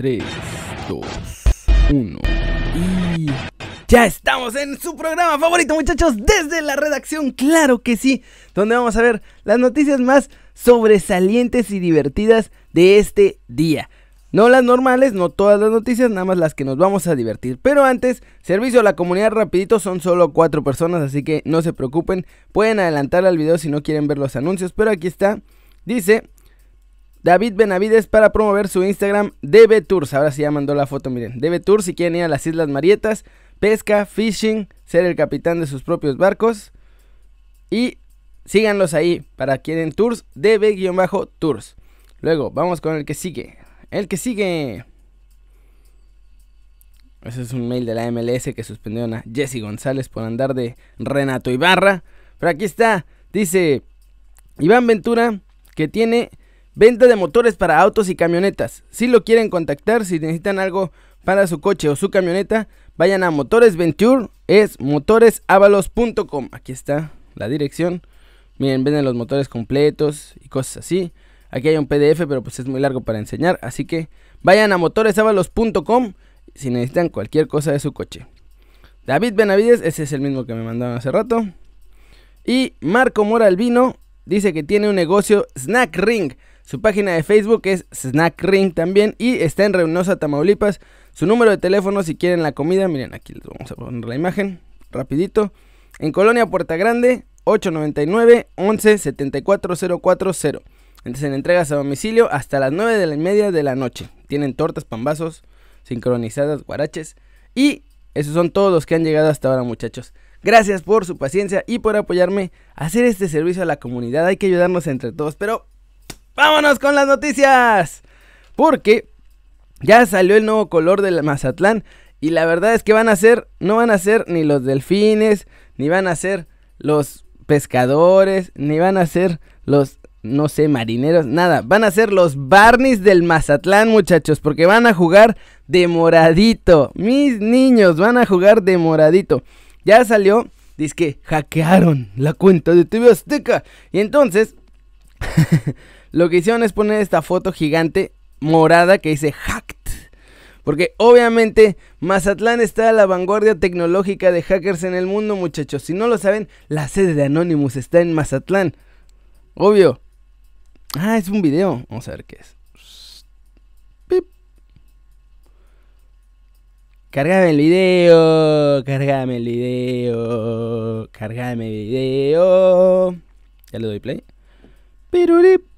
3, 2, 1 y... Ya estamos en su programa favorito muchachos desde la redacción, claro que sí, donde vamos a ver las noticias más sobresalientes y divertidas de este día. No las normales, no todas las noticias, nada más las que nos vamos a divertir. Pero antes, servicio a la comunidad rapidito, son solo cuatro personas, así que no se preocupen. Pueden adelantar al video si no quieren ver los anuncios, pero aquí está. Dice David Benavides para promover su Instagram DB Tours. Ahora sí ya mandó la foto, miren. DB Tours si quieren ir a las Islas Marietas, pesca, fishing, ser el capitán de sus propios barcos. Y síganlos ahí para quieren tours, DB-tours. Luego, vamos con el que sigue. El que sigue. Ese es un mail de la MLS que suspendieron a Jesse González por andar de Renato Ibarra. Pero aquí está. Dice Iván Ventura que tiene venta de motores para autos y camionetas. Si lo quieren contactar, si necesitan algo para su coche o su camioneta, vayan a Motores Venture. Es motoresavalos.com. Aquí está la dirección. Miren, venden los motores completos y cosas así. Aquí hay un PDF, pero pues es muy largo para enseñar. Así que vayan a motoresavalos.com si necesitan cualquier cosa de su coche. David Benavides, ese es el mismo que me mandaron hace rato. Y Marco Moralvino dice que tiene un negocio Snack Ring. Su página de Facebook es Snack Ring también y está en Reynosa, Tamaulipas. Su número de teléfono si quieren la comida, miren aquí les vamos a poner la imagen rapidito. En Colonia Puerta Grande, 899 11 74040. Entonces en entregas a domicilio hasta las 9 de la media de la noche. Tienen tortas, pambazos, sincronizadas, guaraches. Y esos son todos los que han llegado hasta ahora, muchachos. Gracias por su paciencia y por apoyarme a hacer este servicio a la comunidad. Hay que ayudarnos entre todos. Pero vámonos con las noticias. Porque ya salió el nuevo color del Mazatlán. Y la verdad es que van a ser, no van a ser ni los delfines, ni van a ser los pescadores, ni van a ser los no sé, marineros, nada. Van a ser los Barneys del Mazatlán, muchachos, porque van a jugar de moradito. Mis niños van a jugar de moradito. Ya salió, dice que hackearon la cuenta de TV Azteca. Y entonces, lo que hicieron es poner esta foto gigante morada que dice hacked. Porque obviamente Mazatlán está a la vanguardia tecnológica de hackers en el mundo, muchachos. Si no lo saben, la sede de Anonymous está en Mazatlán. Obvio, Ah, es un video. Vamos a ver qué es. Pip. Cargame el video. Cargame el video. Cargame el video. Ya le doy play. Pirurip.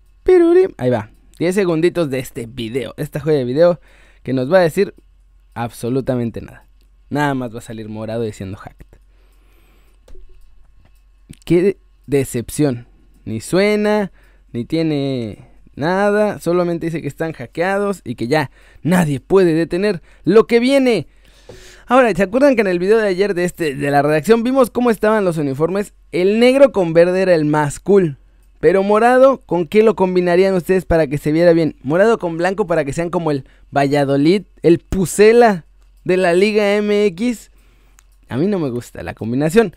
Ahí va. 10 segunditos de este video. Esta joya de video que nos va a decir absolutamente nada. Nada más va a salir morado diciendo hacked. Qué decepción. Ni suena ni tiene nada, solamente dice que están hackeados y que ya nadie puede detener lo que viene. Ahora, ¿se acuerdan que en el video de ayer de este de la redacción vimos cómo estaban los uniformes? El negro con verde era el más cool. Pero morado, ¿con qué lo combinarían ustedes para que se viera bien? Morado con blanco para que sean como el Valladolid, el Pucela de la Liga MX. A mí no me gusta la combinación.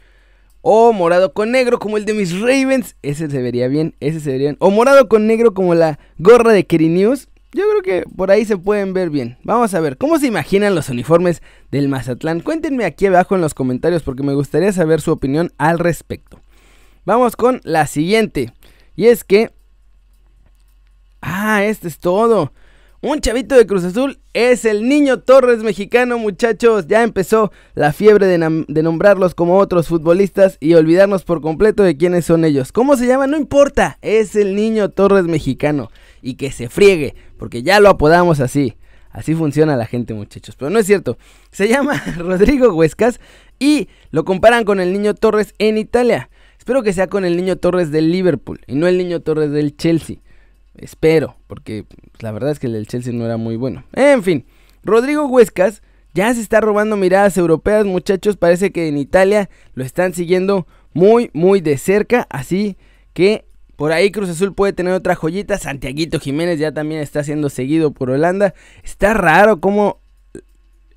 O morado con negro como el de mis Ravens. Ese se vería bien, ese se vería bien. O morado con negro como la gorra de Keri News. Yo creo que por ahí se pueden ver bien. Vamos a ver, ¿cómo se imaginan los uniformes del Mazatlán? Cuéntenme aquí abajo en los comentarios porque me gustaría saber su opinión al respecto. Vamos con la siguiente. Y es que... Ah, este es todo. Un chavito de Cruz Azul es el niño Torres mexicano, muchachos. Ya empezó la fiebre de, nombrarlos como otros futbolistas y olvidarnos por completo de quiénes son ellos. ¿Cómo se llama? No importa. Es el niño Torres mexicano. Y que se friegue, porque ya lo apodamos así. Así funciona la gente, muchachos. Pero no es cierto. Se llama Rodrigo Huescas y lo comparan con el niño Torres en Italia. Espero que sea con el niño Torres del Liverpool y no el niño Torres del Chelsea. Espero, porque la verdad es que el del Chelsea no era muy bueno. En fin, Rodrigo Huescas ya se está robando miradas europeas, muchachos. Parece que en Italia lo están siguiendo muy, muy de cerca. Así que por ahí Cruz Azul puede tener otra joyita. Santiaguito Jiménez ya también está siendo seguido por Holanda. Está raro cómo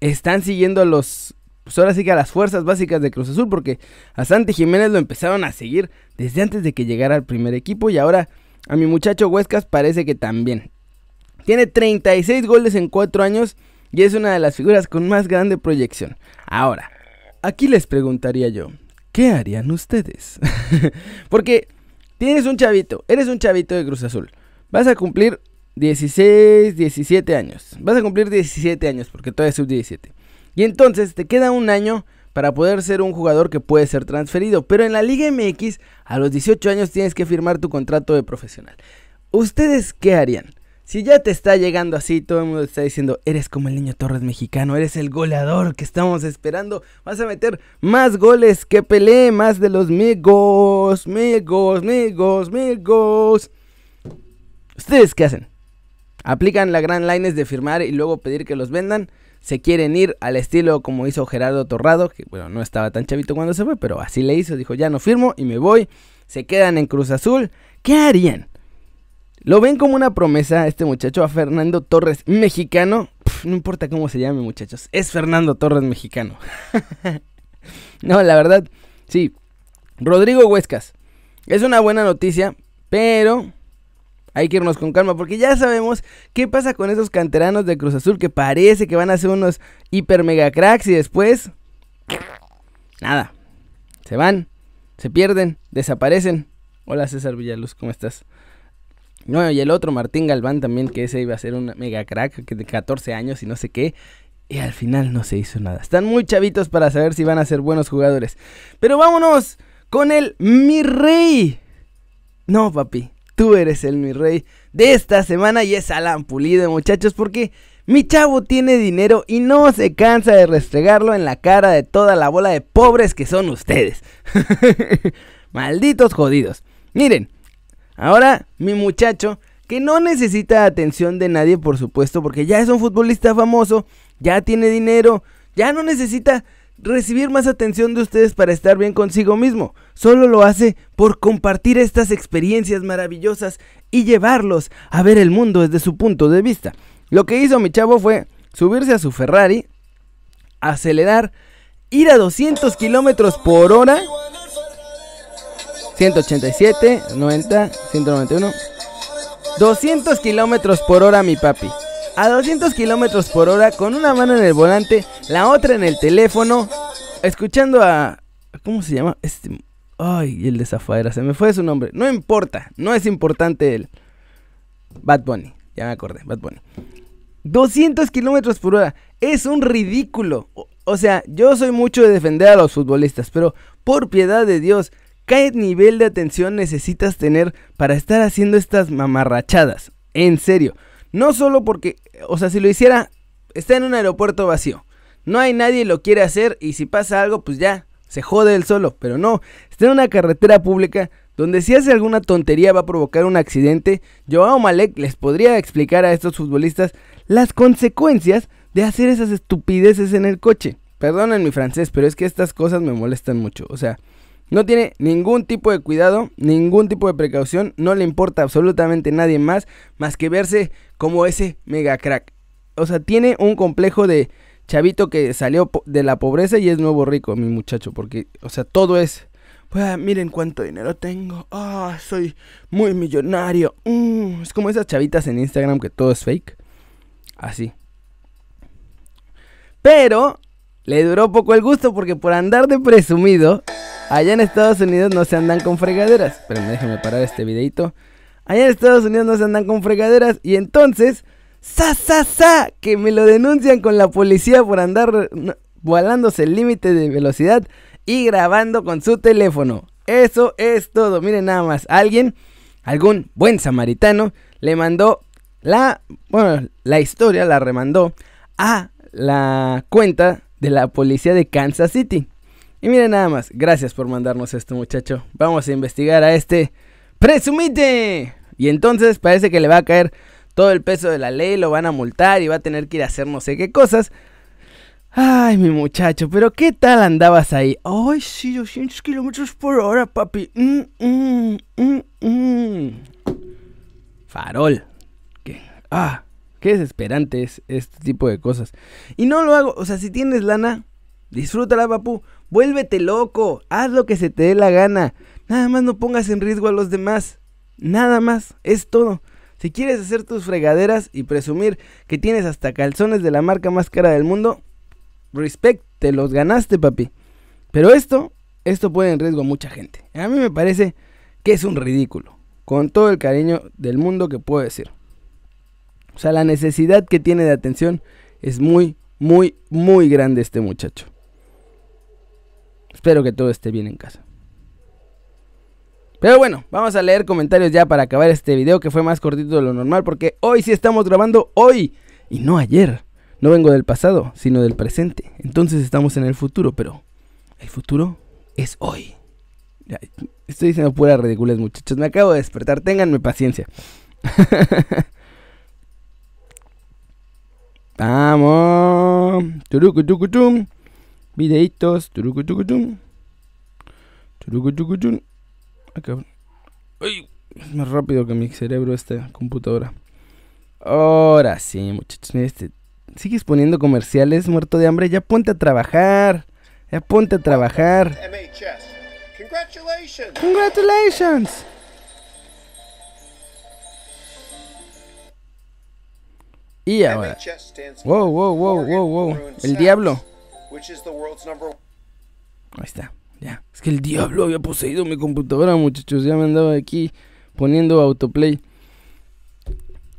están siguiendo a los. Pues ahora sí que a las fuerzas básicas de Cruz Azul. Porque a Santi Jiménez lo empezaron a seguir desde antes de que llegara al primer equipo. Y ahora a mi muchacho Huescas parece que también. Tiene 36 goles en 4 años y es una de las figuras con más grande proyección. Ahora, aquí les preguntaría yo, ¿qué harían ustedes? Porque tienes un chavito, eres un chavito de Cruz Azul. Vas a cumplir 16, 17 años. Vas a cumplir 17 años porque todavía es sub-17. Y entonces te queda un año para poder ser un jugador que puede ser transferido. Pero en la Liga MX, a los 18 años tienes que firmar tu contrato de profesional. ¿Ustedes qué harían? Si ya te está llegando así, todo el mundo está diciendo, eres como el niño Torres mexicano, eres el goleador que estamos esperando, vas a meter más goles que Pelé, más de los migos, migos, migos, migos. ¿Ustedes qué hacen? ¿Aplican la gran line de firmar y luego pedir que los vendan? ¿Se quieren ir al estilo como hizo Gerardo Torrado? Que bueno, no estaba tan chavito cuando se fue, pero así le hizo. Dijo, ya no firmo y me voy. Se quedan en Cruz Azul. ¿Qué harían? ¿Lo ven como una promesa este muchacho a Fernando Torres mexicano? no importa cómo se llame muchachos, es Fernando Torres mexicano. no, la verdad, sí. Rodrigo Huescas. Es una buena noticia, pero hay que irnos con calma porque ya sabemos qué pasa con esos canteranos de Cruz Azul que parece que van a ser unos hiper mega cracks y después nada. Se van, se pierden, desaparecen. Hola César Villaluz, ¿cómo estás? No, y el otro Martín Galván también que ese iba a ser un mega crack que de 14 años y no sé qué. Y al final no se hizo nada. Están muy chavitos para saber si van a ser buenos jugadores. Pero vámonos con el mi rey. No, papi tú eres el mi rey de esta semana y es Alan Pulido, muchachos, porque mi chavo tiene dinero y no se cansa de restregarlo en la cara de toda la bola de pobres que son ustedes. Malditos jodidos. Miren, ahora mi muchacho, que no necesita atención de nadie, por supuesto, porque ya es un futbolista famoso, ya tiene dinero, ya no necesita recibir más atención de ustedes para estar bien consigo mismo. Solo lo hace por compartir estas experiencias maravillosas y llevarlos a ver el mundo desde su punto de vista. Lo que hizo mi chavo fue subirse a su Ferrari, acelerar, ir a 200 kilómetros por hora. 187, 90, 191. 200 kilómetros por hora, mi papi a 200 kilómetros por hora con una mano en el volante, la otra en el teléfono, escuchando a. ¿Cómo se llama? Este. Ay, el de Zafaera, se me fue su nombre. No importa, no es importante el. Bad Bunny, ya me acordé, Bad Bunny. 200 kilómetros por hora, es un ridículo. o sea, yo soy mucho de defender a los futbolistas, pero por piedad de Dios, ¿qué nivel de atención necesitas tener para estar haciendo estas mamarrachadas? En serio. No solo porque, o sea, si lo hiciera, está en un aeropuerto vacío. No hay nadie lo quiere hacer y si pasa algo, pues ya, se jode él solo. Pero no, está en una carretera pública donde si hace alguna tontería va a provocar un accidente. Joao Malek les podría explicar a estos futbolistas las consecuencias de hacer esas estupideces en el coche. Perdonen mi francés, pero es que estas cosas me molestan mucho. O sea, no tiene ningún tipo de cuidado, ningún tipo de precaución, no le importa absolutamente nadie más más que verse como ese mega crack. O sea, tiene un complejo de chavito que salió de la pobreza y es nuevo rico, mi muchacho, porque, o sea, todo es... Pues, miren cuánto dinero tengo. Ah, soy muy millonario. Mm, es como esas chavitas en Instagram que todo es fake. Así. Pero le duró poco el gusto porque por andar de presumido Allá en Estados Unidos no se andan con fregaderas. Pero déjenme parar este videito. Allá en Estados Unidos no se andan con fregaderas. Y entonces, ¡sa, sa, sa! Que me lo denuncian con la policía por andar volándose el límite de velocidad y grabando con su teléfono. Eso es todo. Miren nada más. Alguien, algún buen samaritano, le mandó la, bueno, la historia, la remandó a la cuenta de la policía de Kansas City. Y miren nada más, gracias por mandarnos esto muchacho. Vamos a investigar a este presumite. Y entonces parece que le va a caer todo el peso de la ley, lo van a multar y va a tener que ir a hacer no sé qué cosas. Ay, mi muchacho, pero ¿qué tal andabas ahí? Ay, sí, 200 kilómetros por hora, papi. Mm, mm, mm, Farol. ¿Qué? Ah, qué desesperante es este tipo de cosas. Y no lo hago, o sea, si tienes lana, disfrútala, papu. Vuélvete loco, haz lo que se te dé la gana. Nada más no pongas en riesgo a los demás. Nada más, es todo. Si quieres hacer tus fregaderas y presumir que tienes hasta calzones de la marca más cara del mundo, respect, te los ganaste, papi. Pero esto, esto pone en riesgo a mucha gente. A mí me parece que es un ridículo. Con todo el cariño del mundo que puedo decir. O sea, la necesidad que tiene de atención es muy, muy, muy grande este muchacho. Espero que todo esté bien en casa. Pero bueno, vamos a leer comentarios ya para acabar este video que fue más cortito de lo normal porque hoy sí estamos grabando hoy y no ayer. No vengo del pasado, sino del presente. Entonces estamos en el futuro, pero el futuro es hoy. estoy diciendo pura ridiculez, muchachos. Me acabo de despertar, ténganme paciencia. Vamos. Videitos. Ay, es más rápido que mi cerebro esta computadora. Ahora sí, muchachos. Mira este. Sigues poniendo comerciales, muerto de hambre. Ya ponte a trabajar. Ya ponte a trabajar. Congratulations. Congratulations. Y ahora. Wow, wow, wow, wow, wow. El diablo. Ahí está. Ya. Es que el diablo había poseído mi computadora, muchachos. Ya me andaba aquí poniendo autoplay.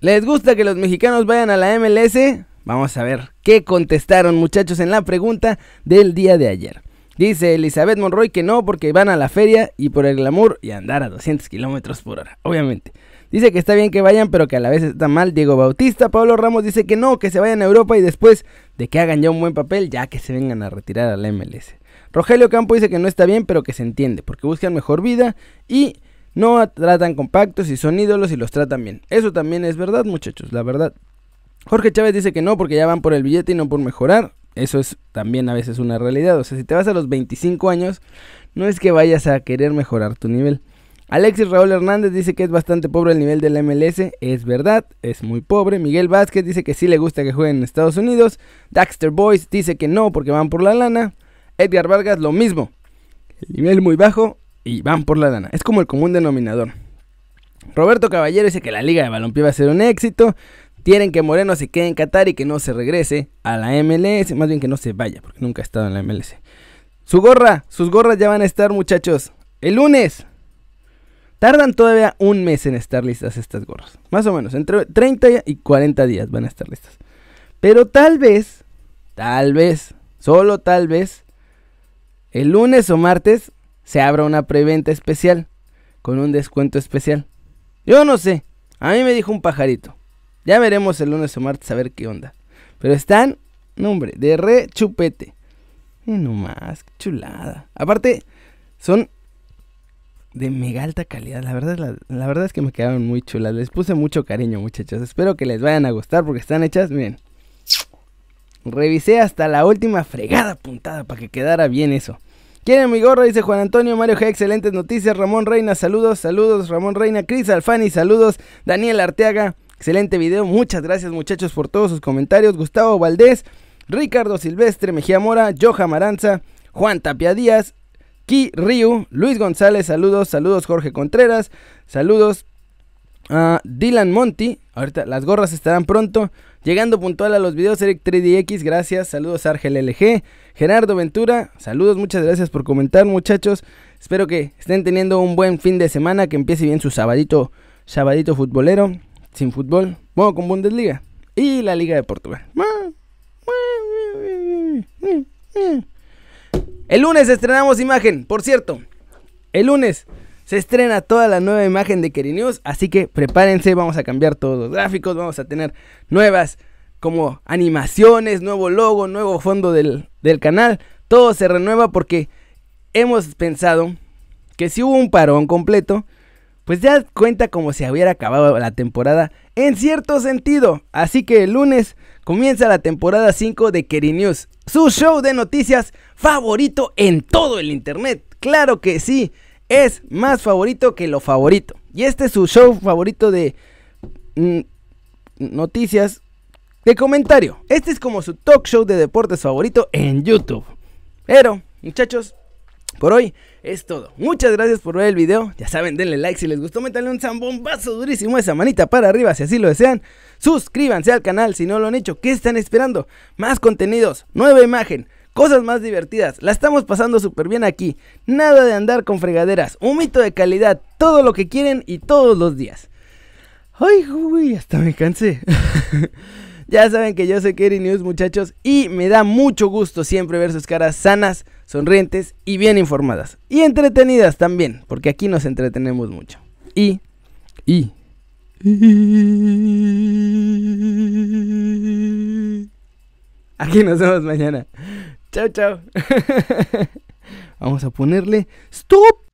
¿Les gusta que los mexicanos vayan a la MLS? Vamos a ver qué contestaron, muchachos, en la pregunta del día de ayer. Dice Elizabeth Monroy que no, porque van a la feria y por el glamour y andar a 200 kilómetros por hora, obviamente. Dice que está bien que vayan, pero que a la vez está mal. Diego Bautista, Pablo Ramos dice que no, que se vayan a Europa y después de que hagan ya un buen papel, ya que se vengan a retirar a la MLS. Rogelio Campo dice que no está bien, pero que se entiende, porque buscan mejor vida y no tratan compactos y son ídolos y los tratan bien. Eso también es verdad, muchachos, la verdad. Jorge Chávez dice que no, porque ya van por el billete y no por mejorar. Eso es también a veces una realidad. O sea, si te vas a los 25 años, no es que vayas a querer mejorar tu nivel. Alexis Raúl Hernández dice que es bastante pobre el nivel del MLS. Es verdad, es muy pobre. Miguel Vázquez dice que sí le gusta que jueguen en Estados Unidos. Daxter Boys dice que no porque van por la lana. Edgar Vargas lo mismo. El nivel muy bajo y van por la lana. Es como el común denominador. Roberto Caballero dice que la liga de balompié va a ser un éxito. Quieren que Moreno se quede en Qatar y que no se regrese a la MLS. Más bien que no se vaya porque nunca ha estado en la MLS. Su gorra, sus gorras ya van a estar muchachos. El lunes Tardan todavía un mes en estar listas estas gorras. Más o menos, entre 30 y 40 días van a estar listas. Pero tal vez, tal vez, solo tal vez, el lunes o martes se abra una preventa especial con un descuento especial. Yo no sé, a mí me dijo un pajarito. Ya veremos el lunes o martes a ver qué onda. Pero están, no hombre, de re chupete. Y no más, chulada. Aparte, son de mega alta calidad. La verdad, la, verdad es que me quedaron muy chulas. Les puse mucho cariño, muchachos. Espero que les vayan a gustar porque están hechas, miren. Revisé hasta la última fregada puntada para que quedara bien eso. ¿Quieren mi gorro? Dice Juan Antonio Mario G. Excelentes noticias. Ramón Reina, saludos, saludos. Ramón Reina, Cris Alfani, saludos. Daniel Arteaga, excelente video. Muchas gracias, muchachos, por todos sus comentarios. Gustavo Valdés, Ricardo Silvestre, Mejía Mora, Joja Maranza, Juan Tapia Díaz, Ki Ryu, Luis González, saludos, saludos Jorge Contreras, saludos a Dylan Monty, ahorita las gorras estarán pronto, llegando puntual a los videos Eric 3DX, gracias, saludos a Argel LG, Gerardo Ventura, saludos, muchas gracias por comentar muchachos, espero que estén teniendo un buen fin de semana, que empiece bien su sabadito, sabadito futbolero, sin fútbol, bueno, con Bundesliga y la Liga de Portugal. El lunes estrenamos imagen, por cierto. El lunes se estrena toda la nueva imagen de Keri News, así que prepárense, vamos a cambiar todos los gráficos, vamos a tener nuevas como animaciones, nuevo logo, nuevo fondo del, del canal. Todo se renueva porque hemos pensado que si hubo un parón completo, pues ya cuenta como si hubiera acabado la temporada en cierto sentido. Así que el lunes comienza la temporada 5 de Keri News, su show de noticias favorito en todo el internet. Claro que sí, es más favorito que lo favorito. Y este es su show favorito de mm, noticias de comentario. Este es como su talk show de deportes favorito en YouTube. Pero, muchachos, por hoy es todo. Muchas gracias por ver el video. Ya saben, denle like si les gustó, métanle un zambombazo durísimo esa manita para arriba si así lo desean. Suscríbanse al canal si no lo han hecho. ¿Qué están esperando? Más contenidos, nueva imagen, cosas más divertidas. La estamos pasando súper bien aquí. Nada de andar con fregaderas. Un mito de calidad. Todo lo que quieren y todos los días. Ay, uy, hasta me cansé. ya saben que yo soy Kerry News, muchachos, y me da mucho gusto siempre ver sus caras sanas, sonrientes y bien informadas. Y entretenidas también, porque aquí nos entretenemos mucho. Y, y, Aquí nos vemos mañana. Chao, chao. Vamos a ponerle stop.